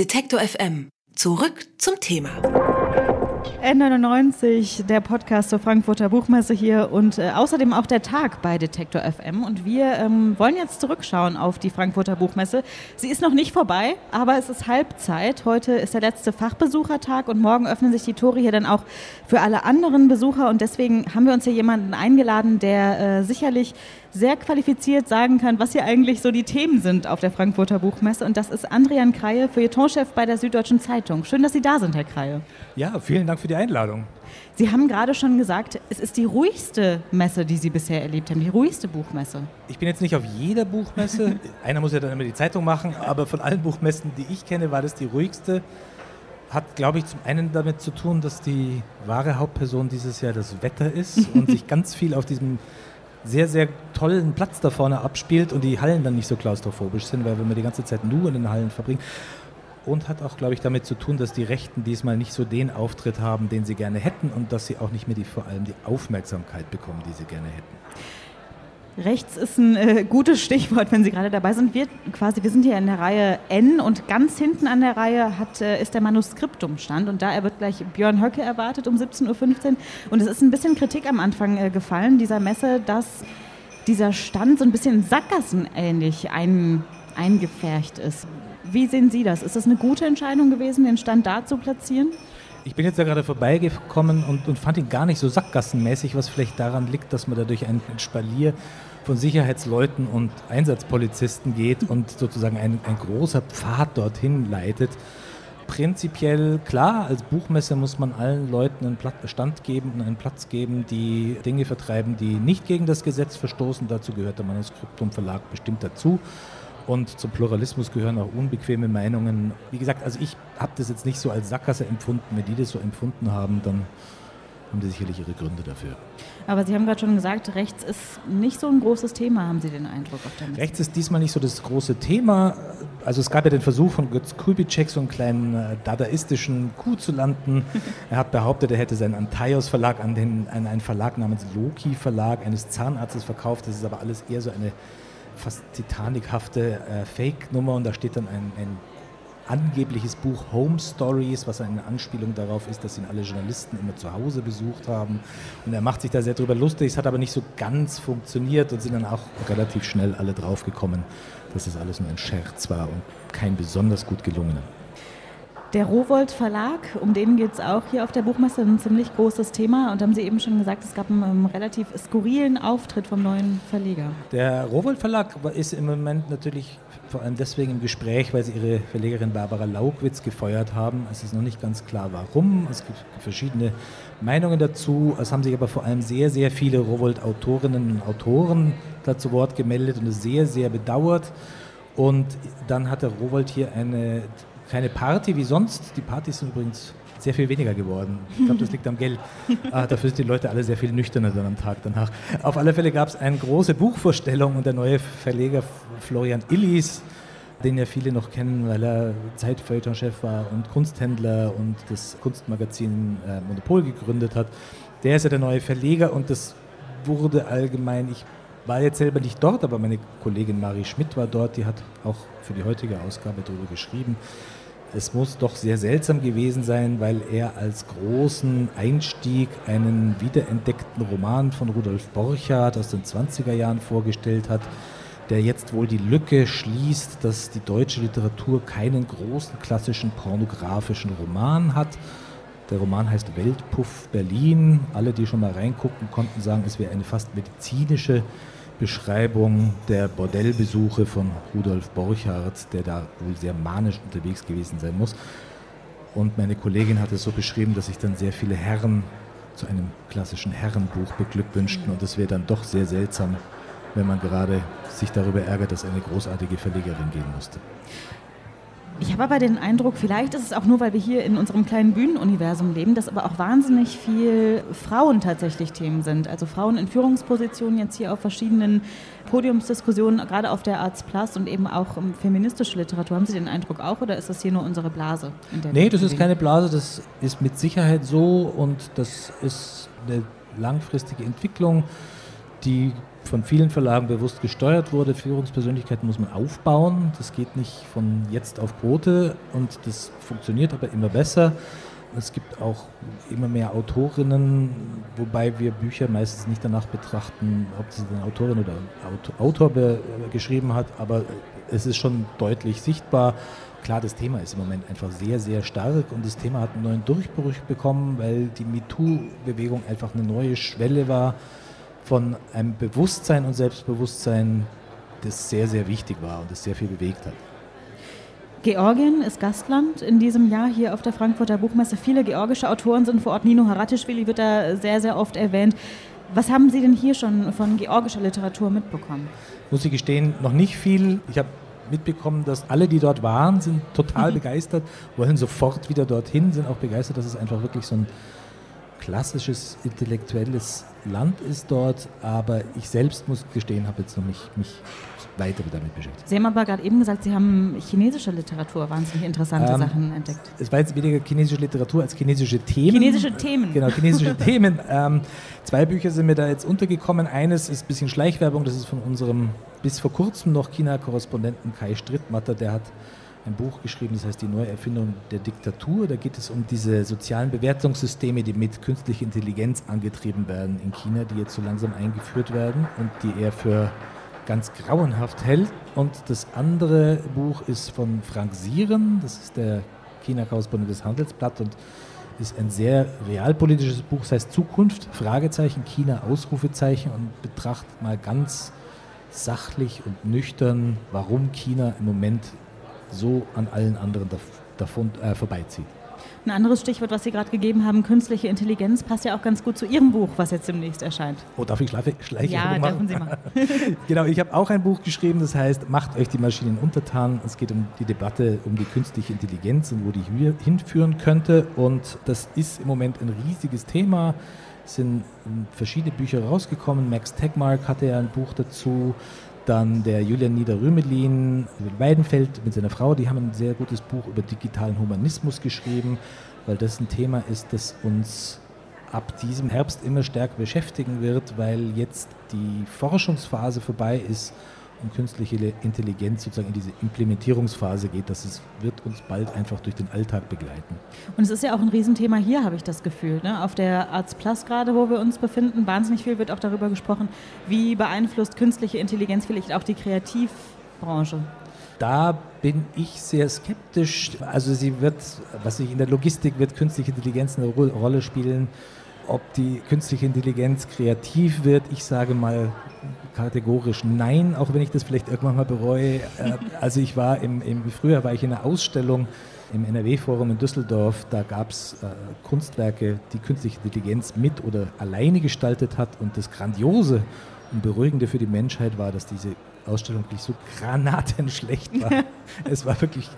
Detektor FM. Zurück zum Thema. N99, der Podcast zur Frankfurter Buchmesse hier und äh, außerdem auch der Tag bei Detektor FM. Und wir ähm, wollen jetzt zurückschauen auf die Frankfurter Buchmesse. Sie ist noch nicht vorbei, aber es ist Halbzeit. Heute ist der letzte Fachbesuchertag und morgen öffnen sich die Tore hier dann auch für alle anderen Besucher. Und deswegen haben wir uns hier jemanden eingeladen, der äh, sicherlich sehr qualifiziert sagen kann, was hier eigentlich so die Themen sind auf der Frankfurter Buchmesse. Und das ist Andrian Kreie, Feuilletonchef bei der Süddeutschen Zeitung. Schön, dass Sie da sind, Herr Kreie. Ja, vielen Dank für die Einladung. Sie haben gerade schon gesagt, es ist die ruhigste Messe, die Sie bisher erlebt haben, die ruhigste Buchmesse. Ich bin jetzt nicht auf jeder Buchmesse. Einer muss ja dann immer die Zeitung machen, aber von allen Buchmessen, die ich kenne, war das die ruhigste. Hat, glaube ich, zum einen damit zu tun, dass die wahre Hauptperson dieses Jahr das Wetter ist und sich ganz viel auf diesem sehr, sehr tollen Platz da vorne abspielt und die Hallen dann nicht so klaustrophobisch sind, weil wenn man die ganze Zeit nur in den Hallen verbringt. Und hat auch, glaube ich, damit zu tun, dass die Rechten diesmal nicht so den Auftritt haben, den sie gerne hätten und dass sie auch nicht mehr die, vor allem die Aufmerksamkeit bekommen, die sie gerne hätten. Rechts ist ein äh, gutes Stichwort, wenn Sie gerade dabei sind. Wir, quasi, wir sind hier in der Reihe N und ganz hinten an der Reihe hat, äh, ist der Manuskriptumstand und da wird gleich Björn Höcke erwartet um 17.15 Uhr. Und es ist ein bisschen Kritik am Anfang äh, gefallen dieser Messe, dass dieser Stand so ein bisschen sackgassenähnlich ein, eingefärcht ist. Wie sehen Sie das? Ist das eine gute Entscheidung gewesen, den Stand da zu platzieren? Ich bin jetzt ja gerade vorbeigekommen und, und fand ihn gar nicht so sackgassenmäßig, was vielleicht daran liegt, dass man da durch ein Spalier von Sicherheitsleuten und Einsatzpolizisten geht und sozusagen ein, ein großer Pfad dorthin leitet. Prinzipiell klar, als Buchmesse muss man allen Leuten einen Stand geben und einen Platz geben, die Dinge vertreiben, die nicht gegen das Gesetz verstoßen. Dazu gehört der Manuskriptum Verlag bestimmt dazu. Und zum Pluralismus gehören auch unbequeme Meinungen. Wie gesagt, also ich habe das jetzt nicht so als Sackgasse empfunden. Wenn die das so empfunden haben, dann haben die sicherlich ihre Gründe dafür. Aber Sie haben gerade schon gesagt, rechts ist nicht so ein großes Thema, haben Sie den Eindruck auf der Messe? Rechts ist diesmal nicht so das große Thema. Also es gab ja den Versuch von Götz Kubitschek, so einen kleinen äh, dadaistischen Coup zu landen. er hat behauptet, er hätte seinen Antaios Verlag an, den, an einen Verlag namens Loki Verlag eines Zahnarztes verkauft. Das ist aber alles eher so eine fast Titanic-hafte äh, Fake-Nummer und da steht dann ein, ein angebliches Buch Home Stories, was eine Anspielung darauf ist, dass ihn alle Journalisten immer zu Hause besucht haben. Und er macht sich da sehr drüber lustig. Es hat aber nicht so ganz funktioniert und sind dann auch relativ schnell alle draufgekommen, dass das alles nur ein Scherz war und kein besonders gut gelungener. Der Rowold Verlag, um den geht es auch hier auf der Buchmesse, ein ziemlich großes Thema. Und haben Sie eben schon gesagt, es gab einen, einen relativ skurrilen Auftritt vom neuen Verleger. Der Rowold Verlag ist im Moment natürlich vor allem deswegen im Gespräch, weil sie ihre Verlegerin Barbara Laugwitz gefeuert haben. Es ist noch nicht ganz klar, warum. Es gibt verschiedene Meinungen dazu. Es haben sich aber vor allem sehr, sehr viele Rowold-Autorinnen und Autoren dazu Wort gemeldet und es sehr, sehr bedauert. Und dann hat der Rowold hier eine keine Party wie sonst. Die Partys sind übrigens sehr viel weniger geworden. Ich glaube, das liegt am Geld. Ah, dafür sind die Leute alle sehr viel nüchterner dann am Tag danach. Auf alle Fälle gab es eine große Buchvorstellung und der neue Verleger Florian Illis, den ja viele noch kennen, weil er Zeitfeuilleton-Chef war und Kunsthändler und das Kunstmagazin äh, Monopol gegründet hat. Der ist ja der neue Verleger und das wurde allgemein, ich war jetzt selber nicht dort, aber meine Kollegin Marie Schmidt war dort, die hat auch für die heutige Ausgabe darüber geschrieben. Es muss doch sehr seltsam gewesen sein, weil er als großen Einstieg einen wiederentdeckten Roman von Rudolf Borchardt aus den 20er Jahren vorgestellt hat, der jetzt wohl die Lücke schließt, dass die deutsche Literatur keinen großen klassischen pornografischen Roman hat. Der Roman heißt Weltpuff Berlin. Alle, die schon mal reingucken, konnten sagen, es wäre eine fast medizinische Beschreibung der Bordellbesuche von Rudolf Borchardt, der da wohl sehr manisch unterwegs gewesen sein muss. Und meine Kollegin hat es so beschrieben, dass sich dann sehr viele Herren zu einem klassischen Herrenbuch beglückwünschten. Und es wäre dann doch sehr seltsam, wenn man gerade sich darüber ärgert, dass eine großartige Verlegerin gehen musste. Ich habe aber den Eindruck, vielleicht ist es auch nur, weil wir hier in unserem kleinen Bühnenuniversum leben, dass aber auch wahnsinnig viel Frauen tatsächlich Themen sind. Also Frauen in Führungspositionen jetzt hier auf verschiedenen Podiumsdiskussionen, gerade auf der Arts Plus und eben auch um feministische Literatur. Haben Sie den Eindruck auch oder ist das hier nur unsere Blase? nee, das ist keine Blase, das ist mit Sicherheit so und das ist eine langfristige Entwicklung die von vielen Verlagen bewusst gesteuert wurde. Führungspersönlichkeiten muss man aufbauen. Das geht nicht von jetzt auf Quote und das funktioniert aber immer besser. Es gibt auch immer mehr Autorinnen, wobei wir Bücher meistens nicht danach betrachten, ob es eine Autorin oder Autor geschrieben hat, aber es ist schon deutlich sichtbar. Klar, das Thema ist im Moment einfach sehr, sehr stark und das Thema hat einen neuen Durchbruch bekommen, weil die MeToo-Bewegung einfach eine neue Schwelle war von einem Bewusstsein und Selbstbewusstsein, das sehr, sehr wichtig war und das sehr viel bewegt hat. Georgien ist Gastland in diesem Jahr hier auf der Frankfurter Buchmesse. Viele georgische Autoren sind vor Ort. Nino Haratischvili wird da sehr, sehr oft erwähnt. Was haben Sie denn hier schon von georgischer Literatur mitbekommen? Muss ich gestehen, noch nicht viel. Ich habe mitbekommen, dass alle, die dort waren, sind total mhm. begeistert, wollen sofort wieder dorthin, sind auch begeistert, dass es einfach wirklich so ein klassisches intellektuelles Land ist dort, aber ich selbst muss gestehen, habe jetzt noch nicht mich weiter damit beschäftigt. Sie haben aber gerade eben gesagt, Sie haben chinesische Literatur, wahnsinnig interessante ähm, Sachen entdeckt. Es war jetzt weniger chinesische Literatur als chinesische Themen. Chinesische Themen. Genau, chinesische Themen. Ähm, zwei Bücher sind mir da jetzt untergekommen. Eines ist ein bisschen Schleichwerbung, das ist von unserem bis vor kurzem noch China-Korrespondenten Kai Strittmatter, der hat ein Buch geschrieben, das heißt Die Neuerfindung der Diktatur. Da geht es um diese sozialen Bewertungssysteme, die mit künstlicher Intelligenz angetrieben werden in China, die jetzt so langsam eingeführt werden und die er für ganz grauenhaft hält. Und das andere Buch ist von Frank Sieren, das ist der China-Korrespondent des Handelsblatt und ist ein sehr realpolitisches Buch, das heißt Zukunft, Fragezeichen, China, Ausrufezeichen und betrachtet mal ganz sachlich und nüchtern, warum China im Moment so an allen anderen davon, äh, vorbeizieht. Ein anderes Stichwort, was Sie gerade gegeben haben, künstliche Intelligenz, passt ja auch ganz gut zu Ihrem Buch, was jetzt demnächst erscheint. Oh, darf ich schleife, schleiche Ja, dürfen Sie mal. genau, ich habe auch ein Buch geschrieben, das heißt, macht euch die Maschinen untertan. Es geht um die Debatte um die künstliche Intelligenz und wo die hinführen könnte. Und das ist im Moment ein riesiges Thema. Es sind verschiedene Bücher rausgekommen. Max Tegmark hatte ja ein Buch dazu. Dann der Julian Nieder-Rümelin, Weidenfeld mit seiner Frau, die haben ein sehr gutes Buch über digitalen Humanismus geschrieben, weil das ein Thema ist, das uns ab diesem Herbst immer stärker beschäftigen wird, weil jetzt die Forschungsphase vorbei ist künstliche Intelligenz sozusagen in diese Implementierungsphase geht, dass es wird uns bald einfach durch den Alltag begleiten. Und es ist ja auch ein Riesenthema hier, habe ich das Gefühl. Ne? Auf der Arts Plus gerade, wo wir uns befinden, wahnsinnig viel wird auch darüber gesprochen, wie beeinflusst künstliche Intelligenz vielleicht auch die Kreativbranche. Da bin ich sehr skeptisch. Also sie wird, was ich in der Logistik wird künstliche Intelligenz eine Rolle spielen ob die künstliche Intelligenz kreativ wird. Ich sage mal kategorisch nein, auch wenn ich das vielleicht irgendwann mal bereue. Äh, also ich war im, im Frühjahr war ich in einer Ausstellung im NRW-Forum in Düsseldorf. Da gab es äh, Kunstwerke, die künstliche Intelligenz mit oder alleine gestaltet hat. Und das Grandiose und Beruhigende für die Menschheit war, dass diese Ausstellung wirklich so granatenschlecht war. es war wirklich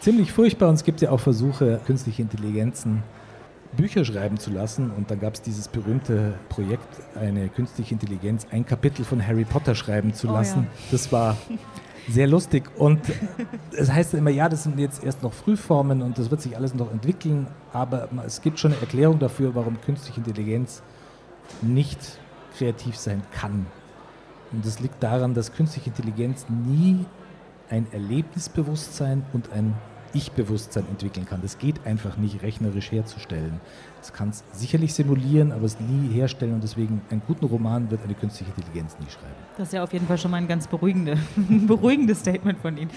ziemlich furchtbar und es gibt ja auch Versuche, künstliche Intelligenzen Bücher schreiben zu lassen. Und dann gab es dieses berühmte Projekt, eine künstliche Intelligenz, ein Kapitel von Harry Potter schreiben zu lassen. Oh, ja. Das war sehr lustig. Und es heißt immer, ja, das sind jetzt erst noch Frühformen und das wird sich alles noch entwickeln. Aber es gibt schon eine Erklärung dafür, warum künstliche Intelligenz nicht kreativ sein kann. Und das liegt daran, dass künstliche Intelligenz nie ein Erlebnisbewusstsein und ein ich-Bewusstsein entwickeln kann. Das geht einfach nicht rechnerisch herzustellen. Es kann es sicherlich simulieren, aber es nie herstellen und deswegen einen guten Roman wird eine künstliche Intelligenz nie schreiben. Das ist ja auf jeden Fall schon mal ein ganz beruhigende, beruhigendes Statement von Ihnen.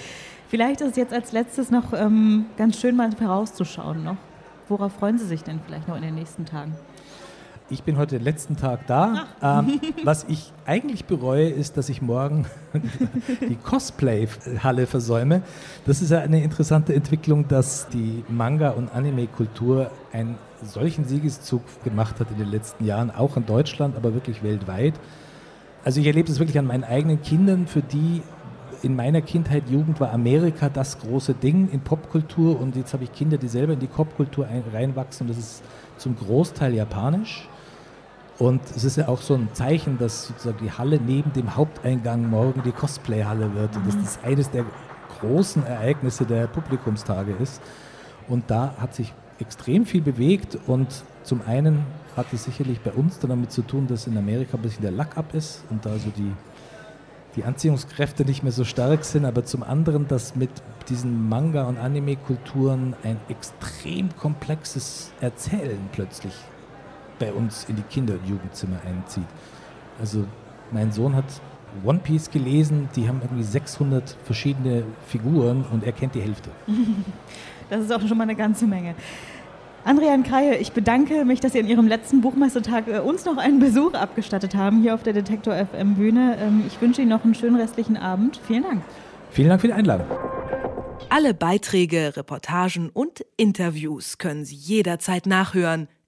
Vielleicht ist jetzt als letztes noch ähm, ganz schön mal herauszuschauen noch. Worauf freuen Sie sich denn vielleicht noch in den nächsten Tagen? Ich bin heute den letzten Tag da. Ähm, was ich eigentlich bereue, ist, dass ich morgen die Cosplay-Halle versäume. Das ist ja eine interessante Entwicklung, dass die Manga- und Anime-Kultur einen solchen Siegeszug gemacht hat in den letzten Jahren, auch in Deutschland, aber wirklich weltweit. Also ich erlebe das wirklich an meinen eigenen Kindern, für die in meiner Kindheit, Jugend war Amerika das große Ding in Popkultur und jetzt habe ich Kinder, die selber in die Popkultur reinwachsen und das ist zum Großteil japanisch. Und es ist ja auch so ein Zeichen, dass sozusagen die Halle neben dem Haupteingang morgen die Cosplay-Halle wird und dass mhm. das eines der großen Ereignisse der Publikumstage ist. Und da hat sich extrem viel bewegt und zum einen hatte sicherlich bei uns dann damit zu tun, dass in Amerika ein bisschen der Lack ab ist und da so die, die Anziehungskräfte nicht mehr so stark sind, aber zum anderen, dass mit diesen Manga- und Anime-Kulturen ein extrem komplexes Erzählen plötzlich bei uns in die Kinder- und Jugendzimmer einzieht. Also mein Sohn hat One Piece gelesen, die haben irgendwie 600 verschiedene Figuren und er kennt die Hälfte. Das ist auch schon mal eine ganze Menge. Andrian Kreie, ich bedanke mich, dass Sie an Ihrem letzten Buchmessetag äh, uns noch einen Besuch abgestattet haben hier auf der Detektor FM Bühne. Ähm, ich wünsche Ihnen noch einen schönen restlichen Abend. Vielen Dank. Vielen Dank für die Einladung. Alle Beiträge, Reportagen und Interviews können Sie jederzeit nachhören